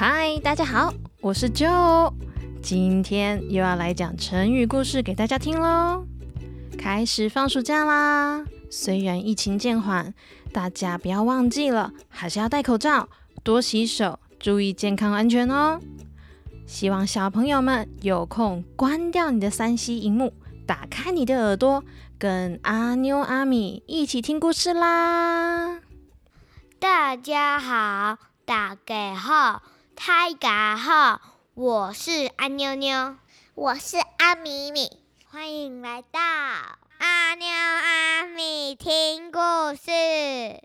嗨，大家好，我是 Joe，今天又要来讲成语故事给大家听喽。开始放暑假啦，虽然疫情渐缓，大家不要忘记了，还是要戴口罩，多洗手，注意健康安全哦。希望小朋友们有空关掉你的三 C 荧幕，打开你的耳朵，跟阿妞阿米一起听故事啦。大家好，大家好，大家好，我是阿妞妞，我是阿米米，欢迎来到阿妞阿米听故事。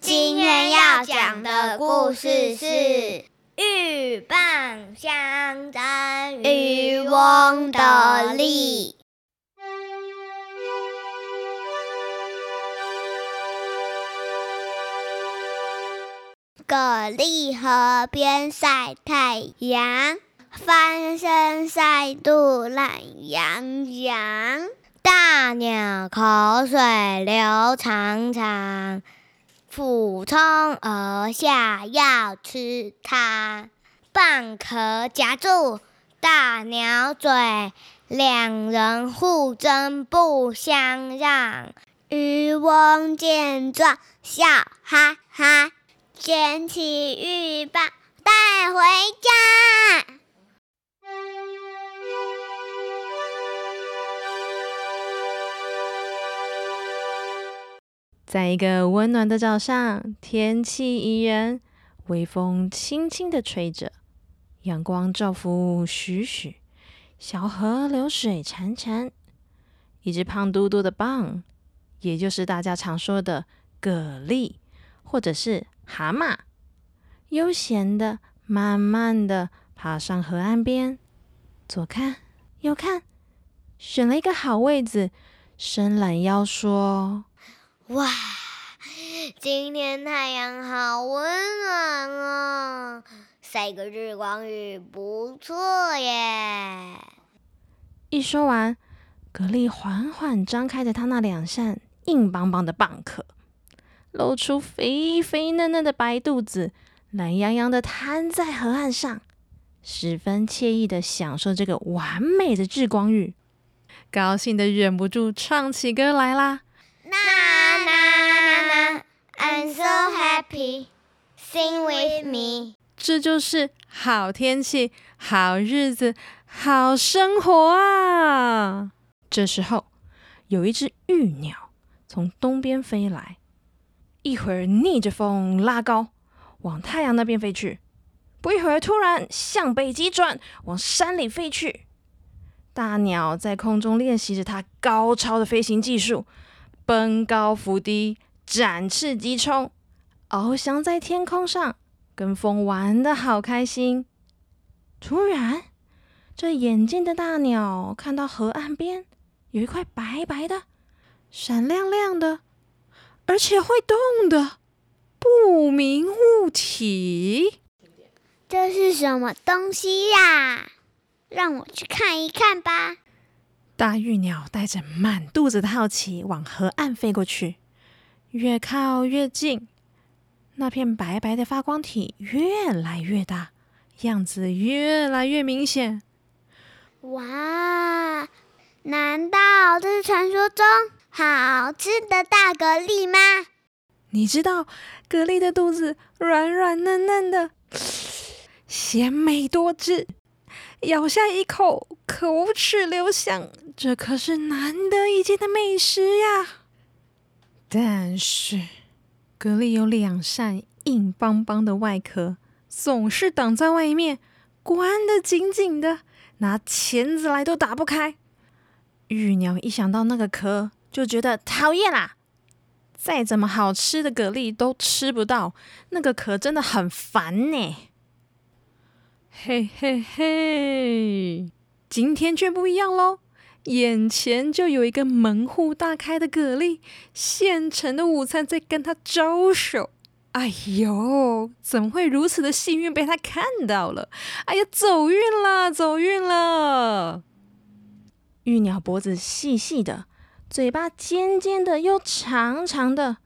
今天要讲的故事是鹬蚌相争，渔翁得利。蛤蜊河边晒太阳，翻身晒肚懒洋洋。大鸟口水流长长，俯冲而下要吃它。蚌壳夹住大鸟嘴，两人互争不相让。渔翁见状笑哈哈。捡起鹬蚌带回家。在一个温暖的早上，天气宜人，微风轻轻的吹着，阳光照拂徐徐，小河流水潺潺。一只胖嘟嘟的蚌，也就是大家常说的蛤蜊，或者是。蛤蟆悠闲的、慢慢的爬上河岸边，左看右看，选了一个好位置，伸懒腰说：“哇，今天太阳好温暖啊，晒个日光浴不错耶。”一说完，蛤蜊缓缓张开着它那两扇硬邦邦的蚌壳。露出肥肥嫩嫩的白肚子，懒洋洋的瘫在河岸上，十分惬意的享受这个完美的日光浴，高兴的忍不住唱起歌来啦！Na na na na，I'm so happy，sing with me。这就是好天气、好日子、好生活啊！这时候，有一只玉鸟从东边飞来。一会儿逆着风拉高，往太阳那边飞去；不一会儿，突然向北急转，往山里飞去。大鸟在空中练习着它高超的飞行技术，奔高伏低，展翅急冲，翱翔在天空上，跟风玩的好开心。突然，这眼睛的大鸟看到河岸边有一块白白的、闪亮亮的。而且会动的不明物体，这是什么东西呀？让我去看一看吧。大玉鸟带着满肚子的好奇往河岸飞过去，越靠越近，那片白白的发光体越来越大，样子越来越明显。哇！难道这是传说中？好吃的大蛤蜊吗？你知道蛤蜊的肚子软软嫩嫩的，鲜美多汁，咬下一口口齿留香，这可是难得一见的美食呀！但是蛤蜊有两扇硬邦邦的外壳，总是挡在外面，关得紧紧的，拿钳子来都打不开。玉鸟一想到那个壳，就觉得讨厌啦！再怎么好吃的蛤蜊都吃不到，那个壳真的很烦呢。嘿嘿嘿，今天却不一样喽！眼前就有一个门户大开的蛤蜊，现成的午餐在跟他招手。哎呦，怎么会如此的幸运被他看到了？哎呀，走运了，走运了！玉鸟脖子细细的。嘴巴尖尖的又长长的，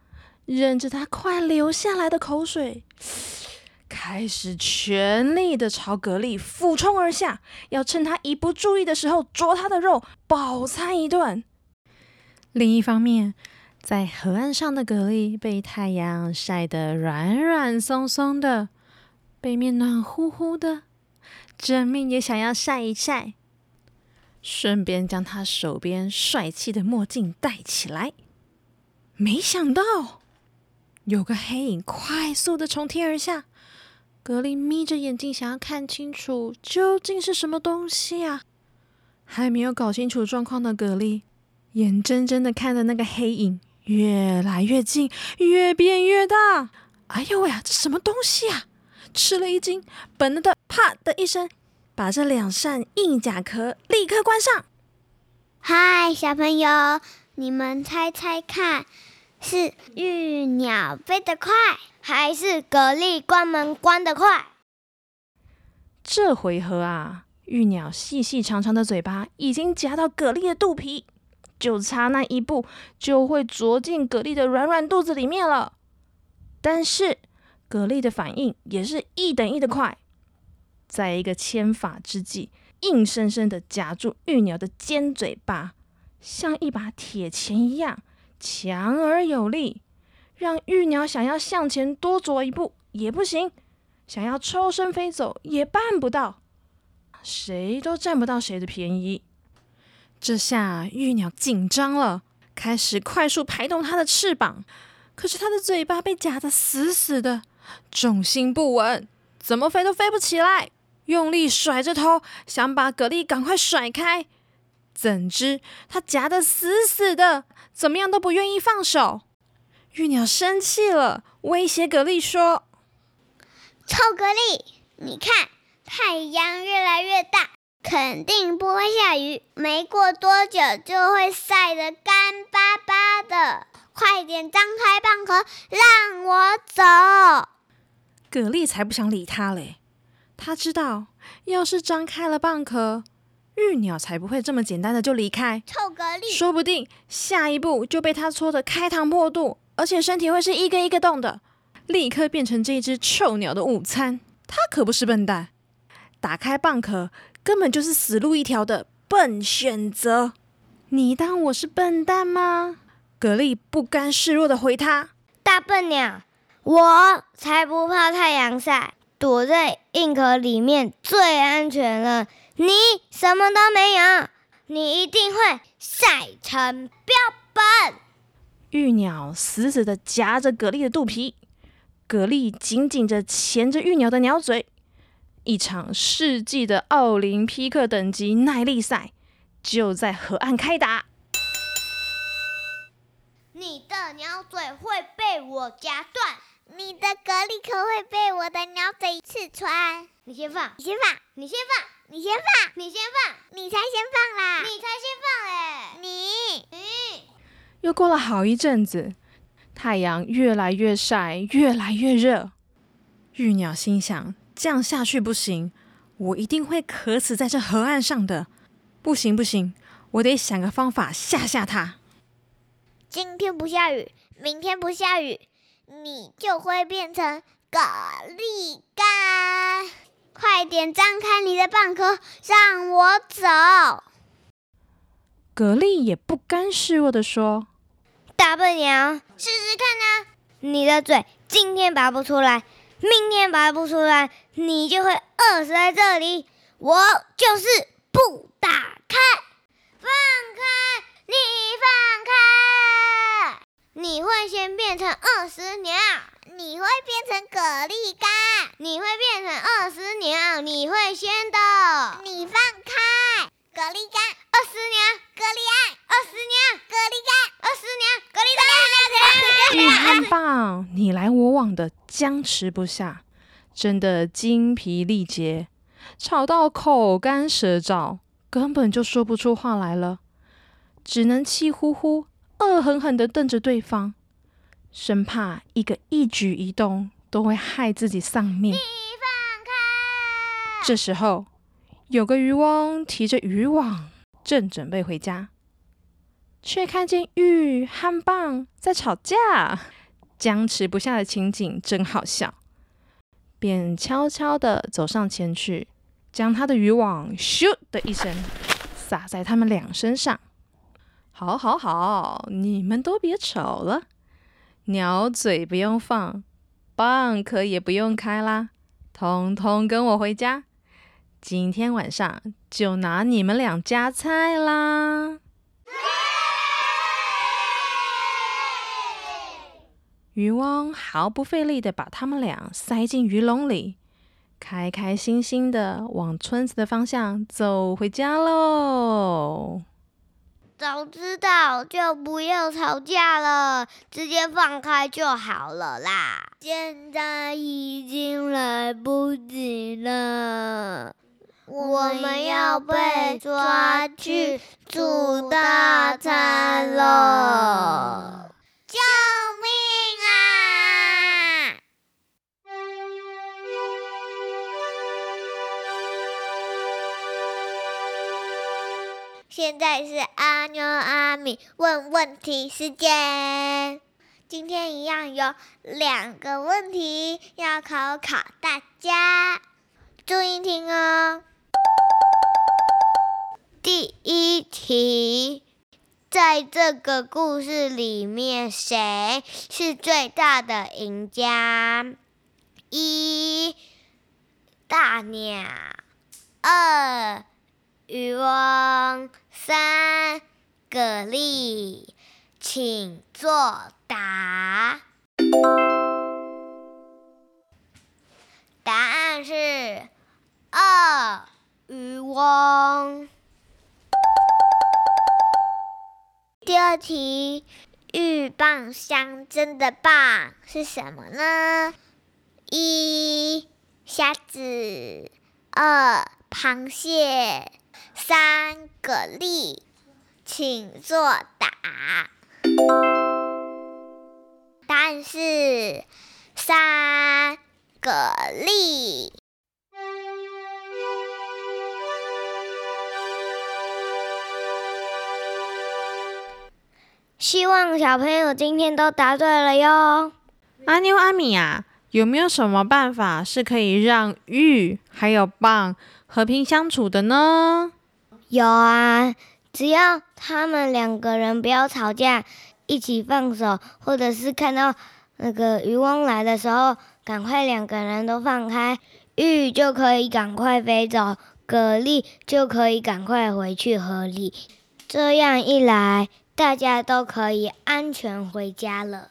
忍着它快流下来的口水，开始全力的朝蛤蜊俯冲而下，要趁他一不注意的时候啄他的肉，饱餐一顿。另一方面，在河岸上的蛤蜊被太阳晒得软软松松的，背面暖乎乎的，正命也想要晒一晒，顺便将他手边帅气的墨镜戴起来。没想到，有个黑影快速的从天而下。格力眯着眼睛，想要看清楚究竟是什么东西啊！还没有搞清楚状况的格力，眼睁睁的看着那个黑影越来越近，越变越大。哎呦喂呀，这什么东西啊！吃了一惊，本能的啪的一声，把这两扇硬甲壳立刻关上。嗨，小朋友，你们猜猜看，是玉鸟飞得快？还是蛤蜊关门关得快。这回合啊，玉鸟细细长长的嘴巴已经夹到蛤蜊的肚皮，就差那一步就会啄进蛤蜊的软软肚子里面了。但是蛤蜊的反应也是一等一的快，在一个千法之际，硬生生的夹住玉鸟的尖嘴巴，像一把铁钳一样强而有力。让玉鸟想要向前多走一步也不行，想要抽身飞走也办不到，谁都占不到谁的便宜。这下玉鸟紧张了，开始快速拍动它的翅膀，可是它的嘴巴被夹得死死的，重心不稳，怎么飞都飞不起来。用力甩着头，想把蛤蜊赶快甩开，怎知它夹得死死的，怎么样都不愿意放手。玉鸟生气了，威胁蛤蜊说：“臭蛤蜊，你看太阳越来越大，肯定不会下雨，没过多久就会晒得干巴巴的。快点张开蚌壳，让我走。”蛤蜊才不想理他嘞，他知道，要是张开了蚌壳，玉鸟才不会这么简单的就离开。臭蛤蜊，说不定下一步就被他戳得开膛破肚。而且身体会是一个一个洞的，立刻变成这一只臭鸟的午餐。他可不是笨蛋，打开蚌壳根本就是死路一条的笨选择。你当我是笨蛋吗？蛤蜊不甘示弱的回他：“大笨鸟，我才不怕太阳晒，躲在硬壳里面最安全了。你什么都没有，你一定会晒成标本。”玉鸟死死的夹着蛤蜊的肚皮，蛤蜊紧紧的钳着玉鸟的鸟嘴。一场世纪的奥林匹克等级耐力赛就在河岸开打。你的鸟嘴会被我夹断，你的蛤蜊壳会被我的鸟嘴刺穿。你先放，你先放，你先放，你先放，你先放，你才先放啦，你才先放哎，你，你。又过了好一阵子，太阳越来越晒，越来越热。玉鸟心想：这样下去不行，我一定会渴死在这河岸上的。不行不行，我得想个方法吓吓它。今天不下雨，明天不下雨，你就会变成蛤蜊干。快点张开你的蚌壳，让我走。蛤蜊也不甘示弱的说。大笨鸟，试试看啊！你的嘴今天拔不出来，明天拔不出来，你就会饿死在这里。我就是不打开，放开，你放开，你会先变成二十鸟，你会变成蛤蜊干，你会变成二十鸟，你会先的，你放开，蛤蜊干，二十鸟，蛤蜊爱，二十鸟，蛤蜊干。二十年，格力的玉汉棒，你来我往的，僵持不下，真的精疲力竭，吵到口干舌燥，根本就说不出话来了，只能气呼呼、恶狠狠地瞪着对方，生怕一个一举一动都会害自己丧命。你放开！这时候，有个渔翁提着渔网，正准备回家。却看见玉和棒在吵架，僵持不下的情景真好笑。便悄悄地走上前去，将他的渔网咻的一声撒在他们俩身上。好，好，好，你们都别吵了，鸟嘴不用放，蚌壳也不用开啦，通通跟我回家。今天晚上就拿你们俩夹菜啦！渔翁毫不费力的把他们俩塞进鱼笼里，开开心心的往村子的方向走回家喽。早知道就不要吵架了，直接放开就好了啦。现在已经来不及了，我们要被抓去煮大餐了！叫现在是阿妞阿米问问题时间。今天一样有两个问题要考考大家，注意听哦。第一题，在这个故事里面，谁是最大的赢家？一大鸟，二渔翁，三蛤蜊，请作答。答案是二渔翁。第二题，鹬蚌相争的蚌是什么呢？一虾子，二螃蟹，三个力，请作答。答案是三个力。希望小朋友今天都答对了哟。阿妞阿米啊，有没有什么办法是可以让玉还有蚌和平相处的呢？有啊，只要他们两个人不要吵架，一起放手，或者是看到那个渔翁来的时候，赶快两个人都放开，玉就可以赶快飞走，蛤蜊就可以赶快回去河里。这样一来。大家都可以安全回家了。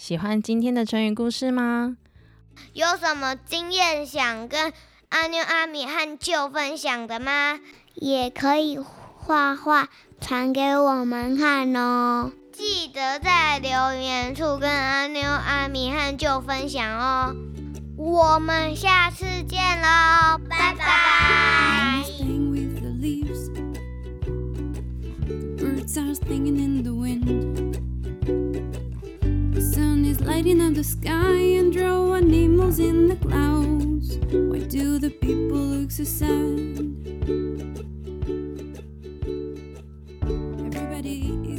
喜欢今天的成语故事吗？有什么经验想跟阿妞、阿米和舅分享的吗？也可以画画传给我们看哦。记得在留言处跟阿妞、阿米和舅分享哦。我们下次见喽，拜拜。Sun is lighting up the sky and drawing animals in the clouds. Why do the people look so sad? Everybody